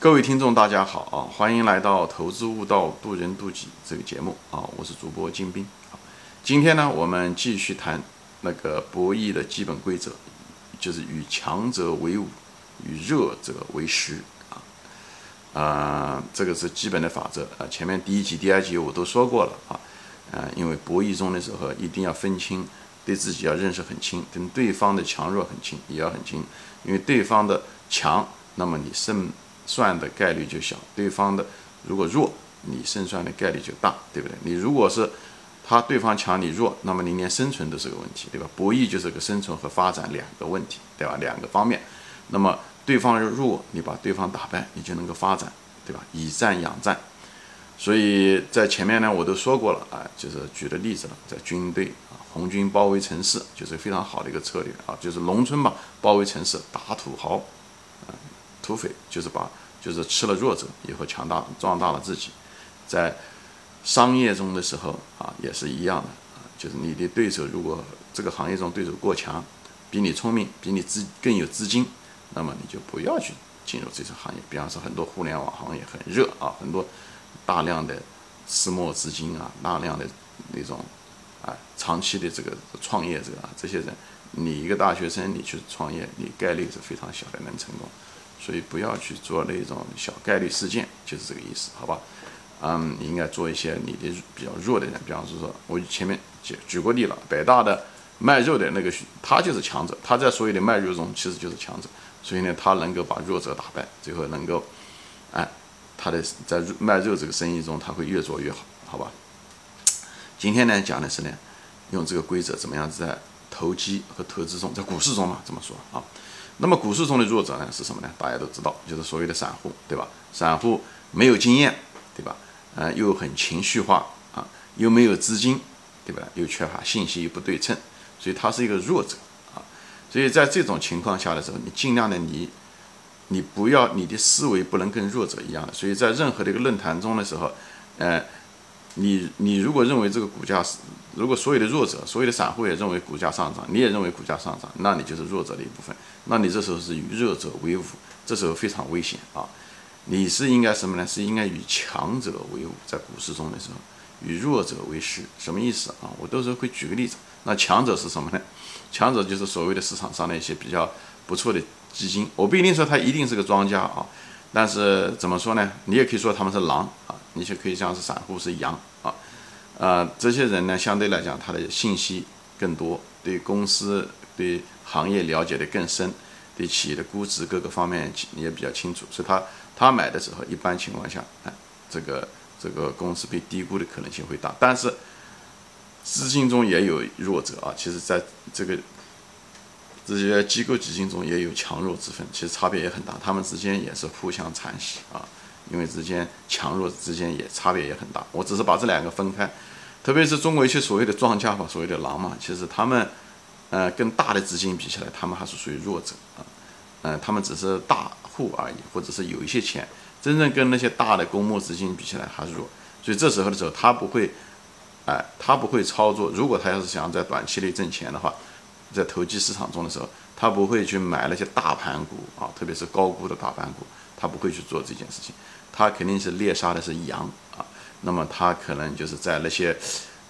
各位听众，大家好啊！欢迎来到《投资悟道，渡人渡己》这个节目啊！我是主播金兵啊。今天呢，我们继续谈那个博弈的基本规则，就是与强者为伍，与弱者为师啊。啊，这个是基本的法则啊。前面第一集、第二集我都说过了啊。啊，因为博弈中的时候一定要分清，对自己要认识很清，跟对方的强弱很清也要很清，因为对方的强，那么你胜。算的概率就小，对方的如果弱，你胜算的概率就大，对不对？你如果是他对方强你弱，那么你连生存都是个问题，对吧？博弈就是个生存和发展两个问题，对吧？两个方面。那么对方弱，你把对方打败，你就能够发展，对吧？以战养战。所以在前面呢，我都说过了啊，就是举的例子了，在军队啊，红军包围城市就是非常好的一个策略啊，就是农村嘛，包围城市打土豪啊。土匪就是把，就是吃了弱者以后强大壮大了自己，在商业中的时候啊也是一样的啊，就是你的对手如果这个行业中对手过强，比你聪明，比你资更有资金，那么你就不要去进入这种行业。比方说很多互联网行业很热啊，很多大量的私募资金啊，大量的那种啊长期的这个创业者啊，这些人，你一个大学生你去创业，你概率是非常小的能成功。所以不要去做那种小概率事件，就是这个意思，好吧？嗯，你应该做一些你的比较弱的人，比方说说，我前面举举过例了，北大的卖肉的那个，他就是强者，他在所有的卖肉中其实就是强者，所以呢，他能够把弱者打败，最后能够，哎，他的在卖肉这个生意中，他会越做越好，好吧？今天呢，讲的是呢，用这个规则怎么样子在投机和投资中，在股市中嘛，怎么说啊？那么股市中的弱者呢是什么呢？大家都知道，就是所谓的散户，对吧？散户没有经验，对吧？呃，又很情绪化啊，又没有资金，对吧？又缺乏信息，又不对称，所以他是一个弱者啊。所以在这种情况下的时候，你尽量的你，你不要你的思维不能跟弱者一样。所以在任何的一个论坛中的时候，呃。你你如果认为这个股价是，如果所有的弱者，所有的散户也认为股价上涨，你也认为股价上涨，那你就是弱者的一部分，那你这时候是与弱者为伍，这时候非常危险啊！你是应该什么呢？是应该与强者为伍，在股市中的时候，与弱者为师，什么意思啊？我到时候会举个例子。那强者是什么呢？强者就是所谓的市场上的一些比较不错的基金，我不一定说他一定是个庄家啊，但是怎么说呢？你也可以说他们是狼啊。你就可以像是散户是羊啊，呃，这些人呢，相对来讲，他的信息更多，对公司、对行业了解的更深，对企业的估值各个方面也比较清楚，所以他他买的时候，一般情况下，哎，这个这个公司被低估的可能性会大。但是资金中也有弱者啊，其实在这个这些机构基金中也有强弱之分，其实差别也很大，他们之间也是互相残洗啊。因为之间强弱之间也差别也很大，我只是把这两个分开，特别是中国一些所谓的庄家吧，所谓的狼嘛，其实他们，呃，跟大的资金比起来，他们还是属于弱者啊，嗯，他们只是大户而已，或者是有一些钱，真正跟那些大的公募资金比起来还是弱，所以这时候的时候，他不会，哎，他不会操作，如果他要是想在短期内挣钱的话，在投机市场中的时候，他不会去买那些大盘股啊，特别是高估的大盘股，他不会去做这件事情。他肯定是猎杀的是羊啊，那么他可能就是在那些，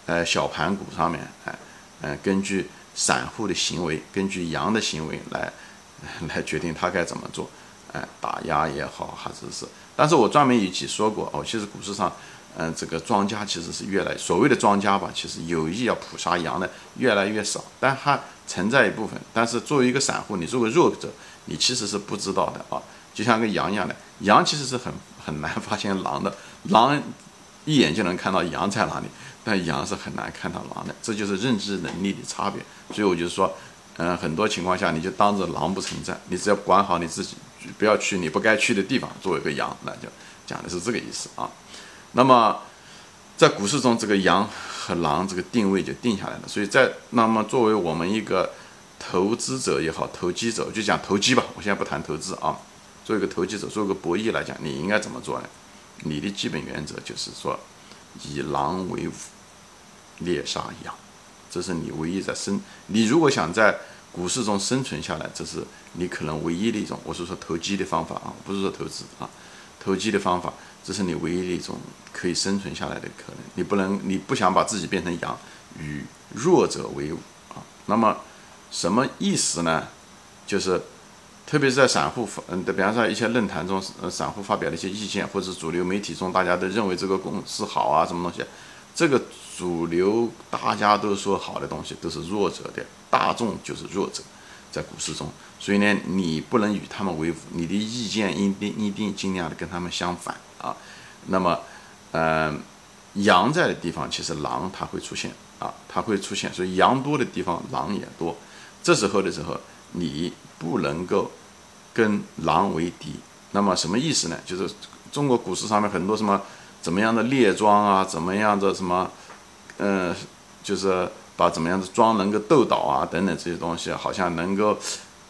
呃小盘股上面，哎，嗯，根据散户的行为，根据羊的行为来，来决定他该怎么做，哎，打压也好，还是是，但是我专门一起说过哦，其实股市上，嗯，这个庄家其实是越来所谓的庄家吧，其实有意要捕杀羊的越来越少，但还存在一部分，但是作为一个散户，你作为弱者，你其实是不知道的啊，就像个羊一样的，羊其实是很。很难发现狼的，狼一眼就能看到羊在哪里，但羊是很难看到狼的，这就是认知能力的差别。所以我就说，嗯，很多情况下你就当着狼不存在，你只要管好你自己，不要去你不该去的地方。作为一个羊，那就讲的是这个意思啊。那么在股市中，这个羊和狼这个定位就定下来了。所以在那么作为我们一个投资者也好，投机者就讲投机吧，我现在不谈投资啊。做一个投机者，做一个博弈来讲，你应该怎么做呢？你的基本原则就是说，以狼为伍，猎杀羊，这是你唯一在生。你如果想在股市中生存下来，这是你可能唯一的一种，我是说投机的方法啊，不是说投资啊。投机的方法，这是你唯一的一种可以生存下来的可能。你不能，你不想把自己变成羊，与弱者为伍啊。那么什么意思呢？就是，特别是在散户，嗯，比方说一些论坛中，呃，散户发表的一些意见，或者主流媒体中，大家都认为这个公司好啊，什么东西？这个主流大家都说好的东西，都是弱者的，大众就是弱者，在股市中。所以呢，你不能与他们为伍，你的意见一定一定尽量的跟他们相反啊。那么，嗯，羊在的地方，其实狼它会出现啊，它会出现。所以羊多的地方，狼也多。这时候的时候。你不能够跟狼为敌，那么什么意思呢？就是中国股市上面很多什么怎么样的列庄啊，怎么样的什么，嗯，就是把怎么样的庄能够斗倒啊，等等这些东西，好像能够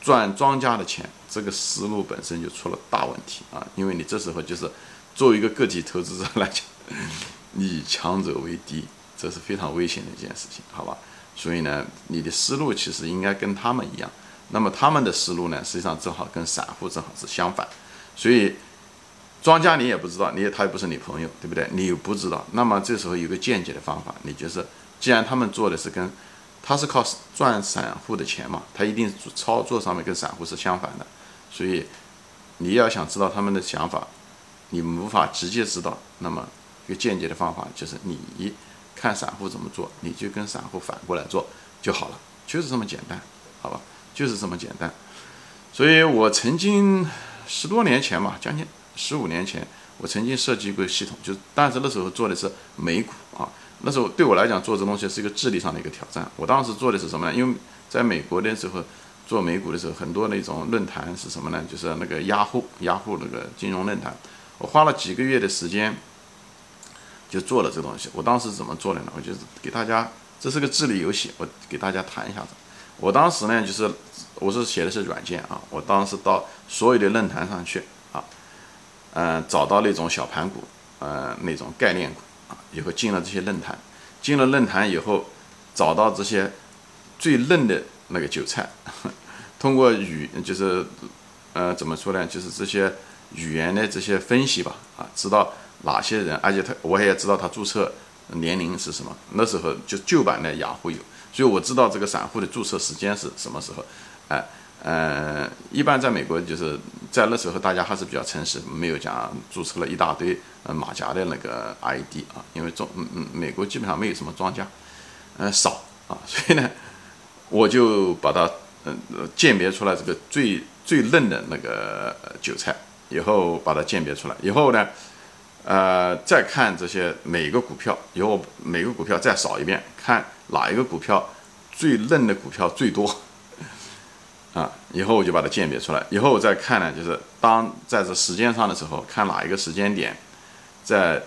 赚庄家的钱，这个思路本身就出了大问题啊！因为你这时候就是作为一个个体投资者来讲，以强者为敌，这是非常危险的一件事情，好吧？所以呢，你的思路其实应该跟他们一样。那么他们的思路呢，实际上正好跟散户正好是相反，所以庄家你也不知道，你也他也不是你朋友，对不对？你又不知道，那么这时候有个间接的方法，你就是，既然他们做的是跟，他是靠赚散户的钱嘛，他一定操作上面跟散户是相反的，所以你要想知道他们的想法，你无法直接知道，那么一个间接的方法就是你看散户怎么做，你就跟散户反过来做就好了，就是这么简单，好吧？就是这么简单，所以我曾经十多年前嘛，将近十五年前，我曾经设计过系统，就但是那时候做的是美股啊，那时候对我来讲做这东西是一个智力上的一个挑战。我当时做的是什么呢？因为在美国的时候做美股的时候，很多那种论坛是什么呢？就是那个雅虎雅虎那个金融论坛，我花了几个月的时间就做了这东西。我当时怎么做的呢？我就是给大家，这是个智力游戏，我给大家谈一下子。我当时呢，就是我是写的是软件啊，我当时到所有的论坛上去啊，嗯，找到那种小盘股，呃，那种概念股啊，以后进了这些论坛，进了论坛以后，找到这些最嫩的那个韭菜，通过语就是呃怎么说呢，就是这些语言的这些分析吧，啊，知道哪些人，而且他我也知道他注册年龄是什么，那时候就旧版的雅虎有。所以我知道这个散户的注册时间是什么时候，哎，呃，一般在美国就是在那时候大家还是比较诚实，没有讲注册了一大堆呃马甲的那个 ID 啊，因为中嗯嗯美国基本上没有什么庄家，嗯少啊，所以呢，我就把它嗯鉴别出来这个最最嫩的那个韭菜，以后把它鉴别出来以后呢。呃，再看这些每个股票，以后每个股票再扫一遍，看哪一个股票最嫩的股票最多，啊，以后我就把它鉴别出来。以后我再看呢，就是当在这时间上的时候，看哪一个时间点，在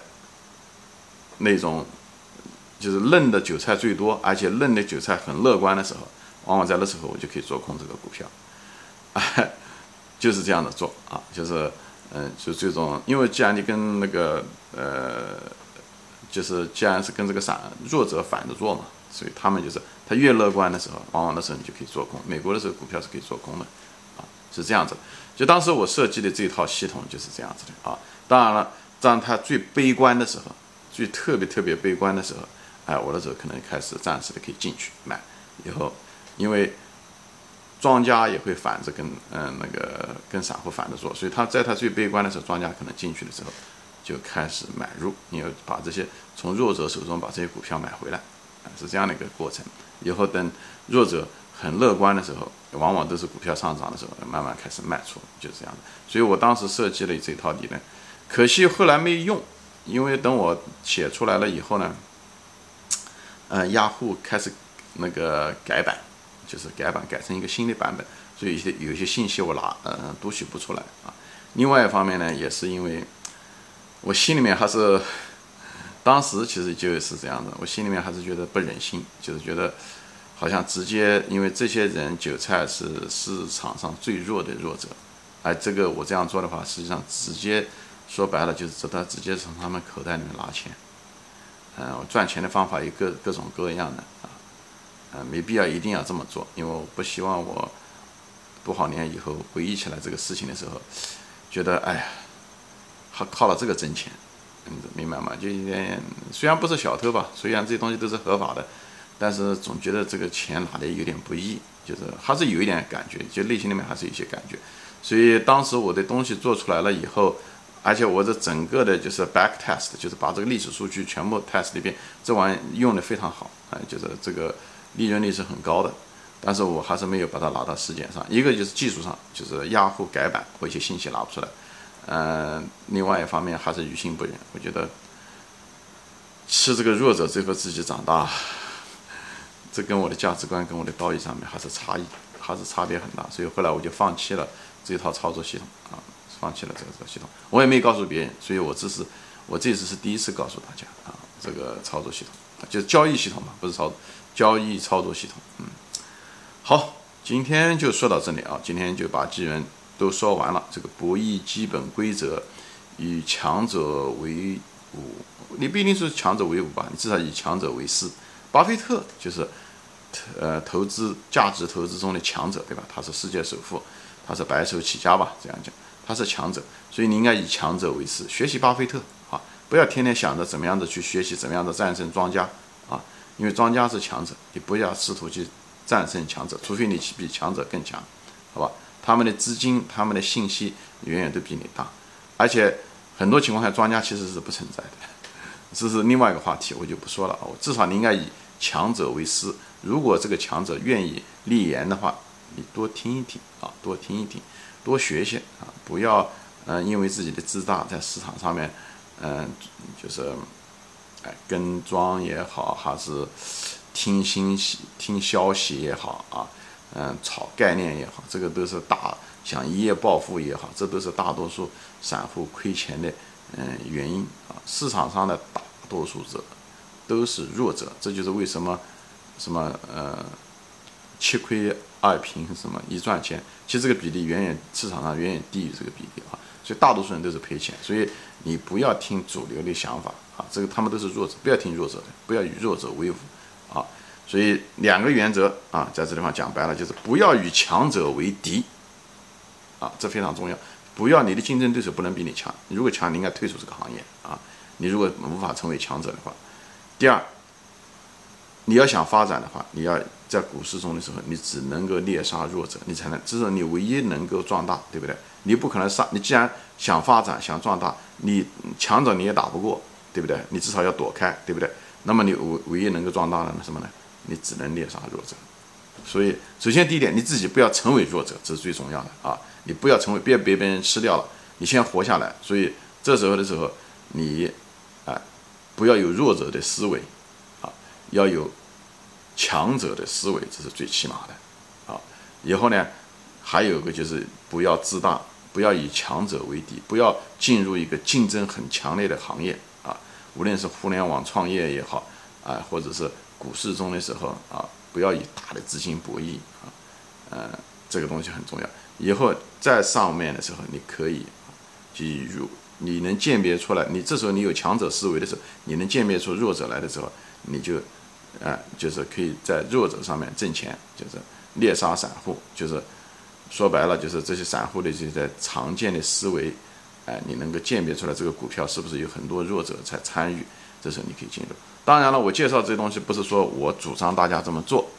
那种就是嫩的韭菜最多，而且嫩的韭菜很乐观的时候，往往在那时候我就可以做空这个股票，就是这样的做啊，就是。嗯，就这种，因为既然你跟那个呃，就是既然是跟这个散弱者反着做嘛，所以他们就是他越乐观的时候，往往的时候你就可以做空。美国的时候股票是可以做空的，啊，是这样子。就当时我设计的这套系统就是这样子的啊。当然了，当他最悲观的时候，最特别特别悲观的时候，哎，我的时候可能开始暂时的可以进去买，以后因为。庄家也会反着跟嗯那个跟散户反着做，所以他在他最悲观的时候，庄家可能进去的时候就开始买入，你要把这些从弱者手中把这些股票买回来，是这样的一个过程。以后等弱者很乐观的时候，往往都是股票上涨的时候，慢慢开始卖出，就是这样的。所以我当时设计了这套理论，可惜后来没用，因为等我写出来了以后呢，嗯，雅虎开始那个改版。就是改版改成一个新的版本，所以有些有些信息我拿呃读取不出来啊。另外一方面呢，也是因为我心里面还是当时其实就是这样的，我心里面还是觉得不忍心，就是觉得好像直接因为这些人韭菜是市场上最弱的弱者，而这个我这样做的话，实际上直接说白了就是直接直接从他们口袋里面拿钱，嗯，我赚钱的方法有各各种各样的啊。呃，没必要一定要这么做，因为我不希望我多少年以后回忆起来这个事情的时候，觉得哎呀，还靠了这个挣钱，明白吗？就有点虽然不是小偷吧，虽然这些东西都是合法的，但是总觉得这个钱拿的有点不易，就是还是有一点感觉，就内心里面还是有些感觉。所以当时我的东西做出来了以后，而且我这整个的就是 back test，就是把这个历史数据全部 test 一遍，这玩意用的非常好，啊，就是这个利润率是很高的。但是我还是没有把它拿到实践上，一个就是技术上，就是压后改版或一些信息拿不出来，嗯，另外一方面还是于心不忍。我觉得是这个弱者最后自己长大，这跟我的价值观跟我的道义上面还是差异，还是差别很大。所以后来我就放弃了这套操作系统啊，放弃了这个这个系统。我也没告诉别人，所以我这是我这次是第一次告诉大家啊，这个操作系统就是交易系统嘛，不是操交易操作系统，嗯。好，今天就说到这里啊！今天就把技能都说完了。这个博弈基本规则，以强者为伍，你不一定是强者为伍吧？你至少以强者为师。巴菲特就是，呃，投资价值投资中的强者，对吧？他是世界首富，他是白手起家吧？这样讲，他是强者，所以你应该以强者为师，学习巴菲特啊！不要天天想着怎么样的去学习，怎么样的战胜庄家啊！因为庄家是强者，你不要试图去。战胜强者，除非你比强者更强，好吧？他们的资金、他们的信息远远都比你大，而且很多情况下，庄家其实是不存在的，这是另外一个话题，我就不说了啊。至少你应该以强者为师，如果这个强者愿意立言的话，你多听一听啊，多听一听，多学习啊，不要嗯，因为自己的自大，在市场上面嗯，就是哎跟庄也好，还是。听信息、听消息也好啊，嗯，炒概念也好，这个都是大想一夜暴富也好，这都是大多数散户亏钱的嗯原因啊。市场上的大多数者都是弱者，这就是为什么什么呃七亏二平什么一赚钱，其实这个比例远远市场上远远低于这个比例啊。所以大多数人都是赔钱，所以你不要听主流的想法啊，这个他们都是弱者，不要听弱者的，不要与弱者为伍。啊，所以两个原则啊，在这地方讲白了就是不要与强者为敌，啊，这非常重要。不要你的竞争对手不能比你强，你如果强，你应该退出这个行业啊。你如果无法成为强者的话，第二，你要想发展的话，你要在股市中的时候，你只能够猎杀弱者，你才能，这是你唯一能够壮大，对不对？你不可能杀，你既然想发展想壮大，你强者你也打不过，对不对？你至少要躲开，对不对？那么你唯唯一能够壮大的什么呢？你只能猎杀弱者。所以，首先第一点，你自己不要成为弱者，这是最重要的啊！你不要成为，别被别人吃掉了，你先活下来。所以这时候的时候，你啊，不要有弱者的思维啊，要有强者的思维，这是最起码的啊。以后呢，还有个就是不要自大，不要以强者为敌，不要进入一个竞争很强烈的行业啊。无论是互联网创业也好，啊，或者是股市中的时候啊，不要以大的资金博弈啊，呃，这个东西很重要。以后在上面的时候，你可以，比如你能鉴别出来，你这时候你有强者思维的时候，你能鉴别出弱者来的时候，你就，啊，就是可以在弱者上面挣钱，就是猎杀散户，就是说白了，就是这些散户的这些常见的思维。哎，你能够鉴别出来这个股票是不是有很多弱者在参与？这时候你可以进入。当然了，我介绍这些东西不是说我主张大家这么做，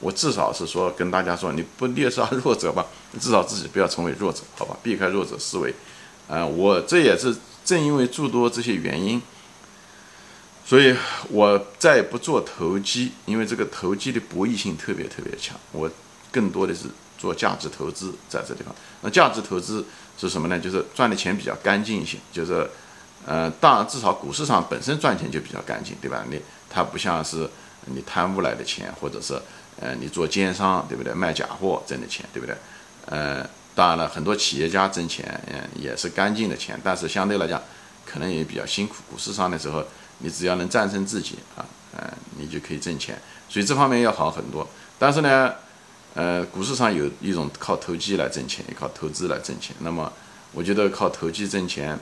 我至少是说跟大家说，你不猎杀弱者吧，至少自己不要成为弱者，好吧？避开弱者思维。嗯，我这也是正因为诸多这些原因，所以我再不做投机，因为这个投机的博弈性特别特别强。我更多的是做价值投资，在这地方。那价值投资。是什么呢？就是赚的钱比较干净一些，就是，呃，当然至少股市上本身赚钱就比较干净，对吧？你它不像是你贪污来的钱，或者是呃你做奸商，对不对？卖假货挣的钱，对不对？呃，当然了，很多企业家挣钱，嗯，也是干净的钱，但是相对来讲，可能也比较辛苦。股市上的时候，你只要能战胜自己啊，嗯，你就可以挣钱，所以这方面要好很多。但是呢。呃，股市上有一种靠投机来挣钱，也靠投资来挣钱。那么，我觉得靠投机挣钱，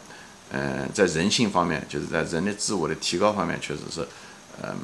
嗯，在人性方面，就是在人的自我的提高方面，确实是，嗯，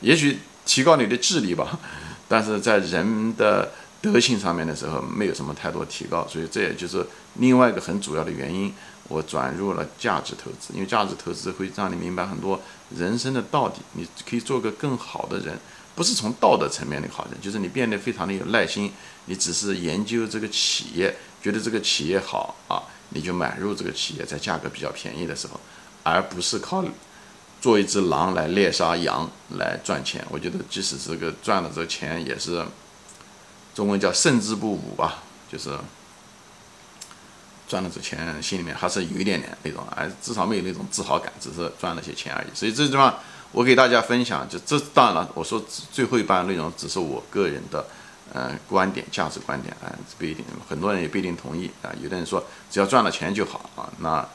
也许提高你的智力吧，但是在人的德性上面的时候没有什么太多提高，所以这也就是另外一个很主要的原因。我转入了价值投资，因为价值投资会让你明白很多人生的道理，你可以做个更好的人，不是从道德层面的好人，就是你变得非常的有耐心。你只是研究这个企业，觉得这个企业好啊，你就买入这个企业，在价格比较便宜的时候，而不是靠做一只狼来猎杀羊来赚钱。我觉得即使这个赚了这钱，也是中文叫胜之不武吧，就是。赚了这钱，心里面还是有一点点那种，哎，至少没有那种自豪感，只是赚了些钱而已。所以这地方我给大家分享，就这当然了，我说最后一半内容只是我个人的，呃，观点、价值观点，啊，不一定，很多人也不一定同意啊。有的人说只要赚了钱就好啊，那，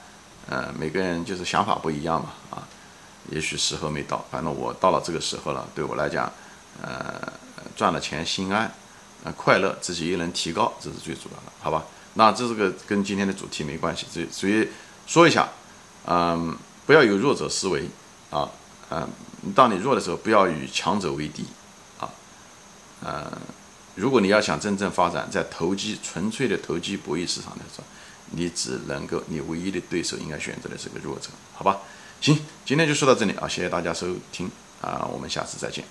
呃，每个人就是想法不一样嘛，啊，也许时候没到，反正我到了这个时候了，对我来讲，呃，赚了钱心安，快乐，自己也能提高，这是最主要的，好吧？那这是个跟今天的主题没关系，所以所以说一下，嗯，不要有弱者思维啊，嗯，当你弱的时候，不要与强者为敌啊，嗯，如果你要想真正发展在投机纯粹的投机博弈市场的时候，你只能够，你唯一的对手应该选择的是个弱者，好吧？行，今天就说到这里啊，谢谢大家收听啊，我们下次再见。